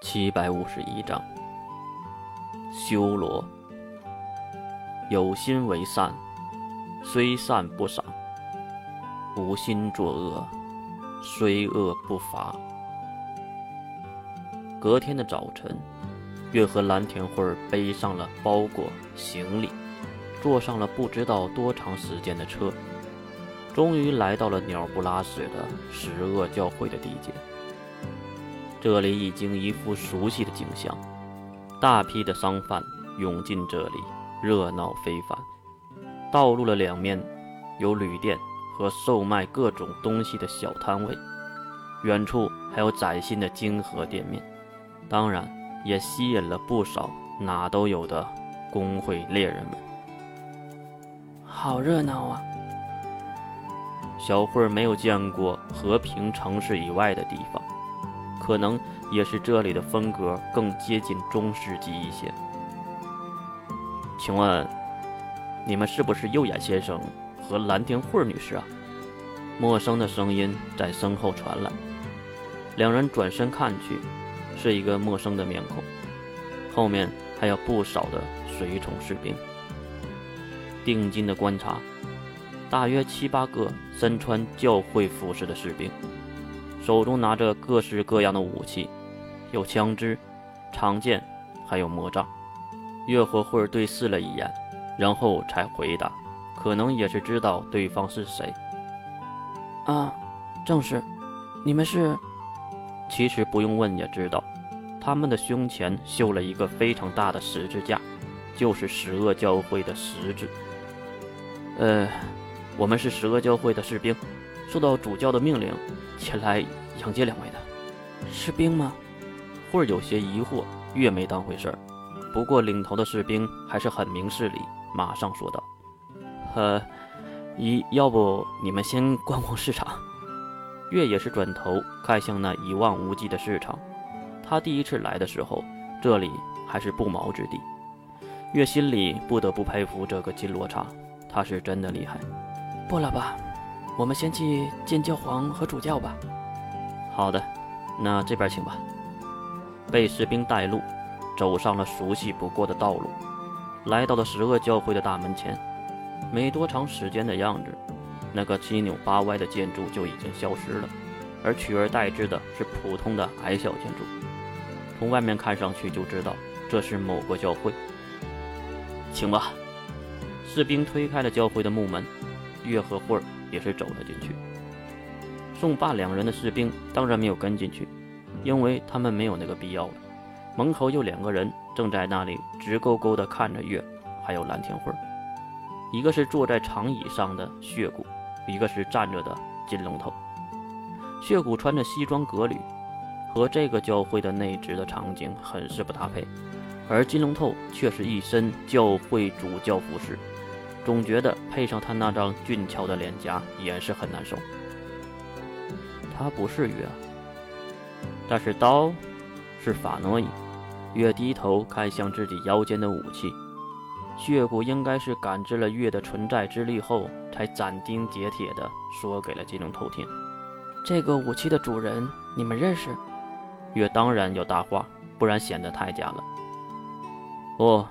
七百五十一章，修罗。有心为善，虽善不赏；无心作恶，虽恶不罚。隔天的早晨，月和蓝田慧背上了包裹行李，坐上了不知道多长时间的车，终于来到了鸟不拉屎的十恶教会的地界。这里已经一副熟悉的景象，大批的商贩涌进这里，热闹非凡。道路的两面有旅店和售卖各种东西的小摊位，远处还有崭新的金河店面，当然也吸引了不少哪都有的工会猎人们。好热闹啊！小慧没有见过和平城市以外的地方。可能也是这里的风格更接近中世纪一些。请问，你们是不是右眼先生和蓝田慧女士啊？陌生的声音在身后传来。两人转身看去，是一个陌生的面孔，后面还有不少的随从士兵。定睛的观察，大约七八个身穿教会服饰的士兵。手中拿着各式各样的武器，有枪支、长剑，还有魔杖。月和慧对视了一眼，然后才回答，可能也是知道对方是谁。啊，正是，你们是？其实不用问也知道，他们的胸前绣了一个非常大的十字架，就是十恶教会的十字。呃，我们是十恶教会的士兵，受到主教的命令。前来迎接两位的士兵吗？慧儿有些疑惑，越没当回事儿。不过领头的士兵还是很明事理，马上说道：“呃，一要不你们先逛逛市场。”月也是转头看向那一望无际的市场。他第一次来的时候，这里还是不毛之地。月心里不得不佩服这个金罗刹，他是真的厉害。不了吧。我们先去见教皇和主教吧。好的，那这边请吧。被士兵带路，走上了熟悉不过的道路，来到了十恶教会的大门前。没多长时间的样子，那个七扭八歪的建筑就已经消失了，而取而代之的是普通的矮小建筑。从外面看上去就知道这是某个教会。请吧。士兵推开了教会的木门，月和慧儿。也是走了进去。宋霸两人的士兵当然没有跟进去，因为他们没有那个必要了。门口有两个人正在那里直勾勾地看着月，还有蓝天慧。一个是坐在长椅上的血骨，一个是站着的金龙头。血骨穿着西装革履，和这个教会的内职的场景很是不搭配，而金龙头却是一身教会主教服饰。总觉得配上他那张俊俏的脸颊也是很难受。他不是月，但是刀是法诺伊。月低头看向自己腰间的武器，血骨应该是感知了月的存在之力后，才斩钉截铁地说给了金龙头听：“这个武器的主人你们认识？”月当然要搭话，不然显得太假了。哦，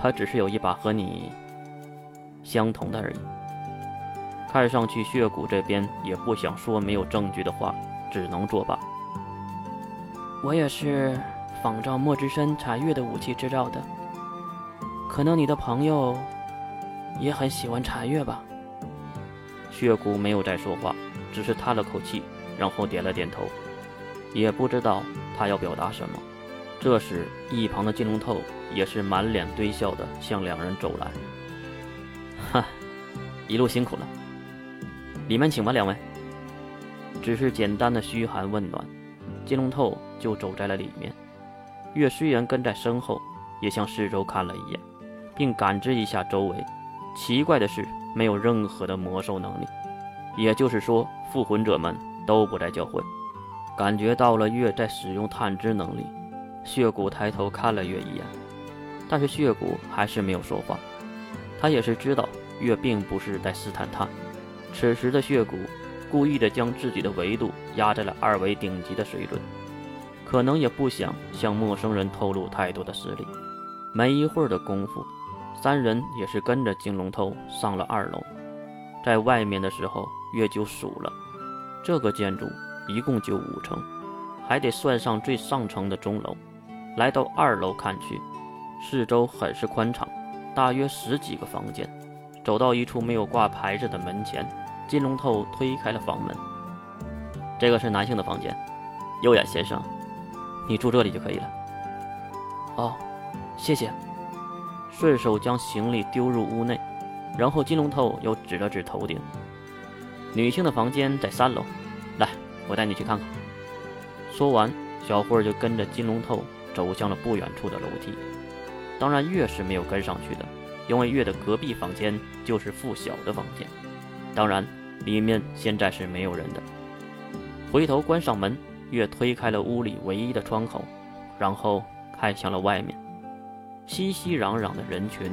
他只是有一把和你。相同的而已。看上去血骨这边也不想说没有证据的话，只能作罢。我也是仿照莫之山茶月的武器制造的，可能你的朋友也很喜欢茶月吧。血骨没有再说话，只是叹了口气，然后点了点头，也不知道他要表达什么。这时，一旁的金龙透也是满脸堆笑的向两人走来。一路辛苦了，里面请吧，两位。只是简单的嘘寒问暖，金龙透就走在了里面。月虽然跟在身后，也向四周看了一眼，并感知一下周围。奇怪的是，没有任何的魔兽能力，也就是说，复魂者们都不在教会。感觉到了月在使用探知能力，血骨抬头看了月一眼，但是血骨还是没有说话。他也是知道月并不是在试探他，此时的血骨故意的将自己的维度压在了二维顶级的水准，可能也不想向陌生人透露太多的实力。没一会儿的功夫，三人也是跟着金龙头上了二楼。在外面的时候，月就数了，这个建筑一共就五层，还得算上最上层的钟楼。来到二楼看去，四周很是宽敞，大约十几个房间。走到一处没有挂牌子的门前，金龙头推开了房门。这个是男性的房间，优雅先生，你住这里就可以了。哦，谢谢。顺手将行李丢入屋内，然后金龙头又指了指头顶。女性的房间在三楼，来，我带你去看看。说完，小慧就跟着金龙头走向了不远处的楼梯。当然，月是没有跟上去的。因为月的隔壁房间就是付晓的房间，当然里面现在是没有人的。回头关上门，月推开了屋里唯一的窗口，然后看向了外面，熙熙攘攘的人群，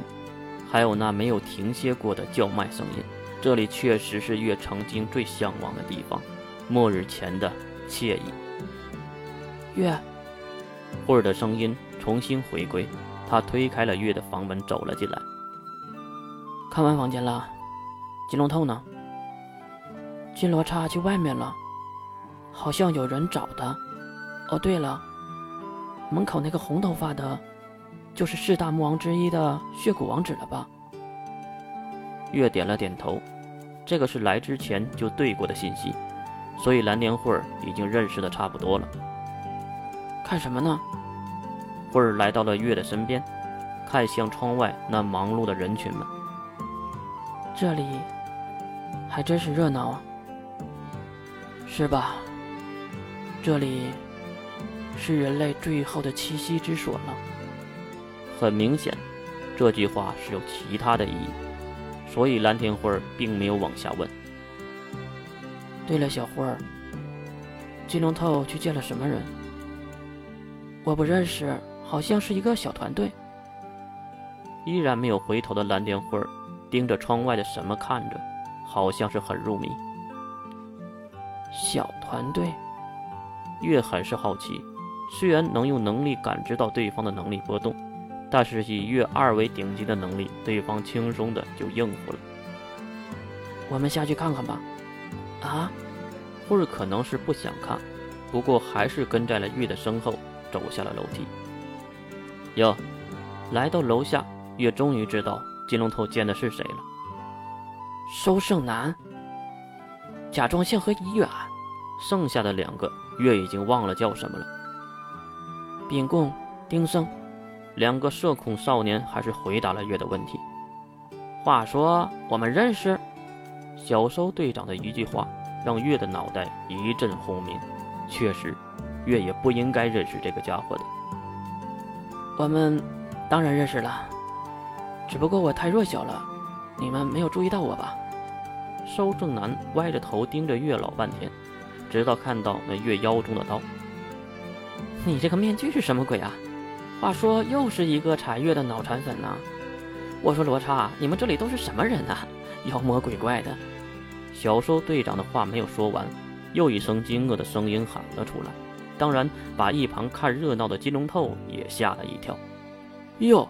还有那没有停歇过的叫卖声音。这里确实是月曾经最向往的地方，末日前的惬意。月，慧儿的声音重新回归，他推开了月的房门，走了进来。看完房间了，金龙透呢？金罗刹去外面了，好像有人找他。哦，对了，门口那个红头发的，就是四大魔王之一的血骨王子了吧？月点了点头，这个是来之前就对过的信息，所以蓝年慧儿已经认识的差不多了。看什么呢？慧儿来到了月的身边，看向窗外那忙碌的人群们。这里还真是热闹啊，是吧？这里是人类最后的栖息之所了。很明显，这句话是有其他的意义，所以蓝天辉并没有往下问。对了，小辉儿，金龙头去见了什么人？我不认识，好像是一个小团队。依然没有回头的蓝天辉儿。盯着窗外的什么看着，好像是很入迷。小团队，月很是好奇。虽然能用能力感知到对方的能力波动，但是以月二为顶级的能力，对方轻松的就应付了。我们下去看看吧。啊，或者可能是不想看，不过还是跟在了月的身后走下了楼梯。哟，来到楼下，月终于知道。金龙头见的是谁了？收胜男、甲状腺和医院，剩下的两个月已经忘了叫什么了。秉贡、丁生，两个社恐少年还是回答了月的问题。话说我们认识？小收队长的一句话让月的脑袋一阵轰鸣。确实，月也不应该认识这个家伙的。我们当然认识了。只不过我太弱小了，你们没有注意到我吧？收正南歪着头盯着月老半天，直到看到那月腰中的刀。你这个面具是什么鬼啊？话说又是一个查月的脑残粉呢。我说罗刹，你们这里都是什么人啊？妖魔鬼怪的。小收队长的话没有说完，又一声惊愕的声音喊了出来，当然把一旁看热闹的金龙头也吓了一跳。哟。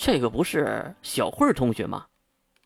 这个不是小慧同学吗？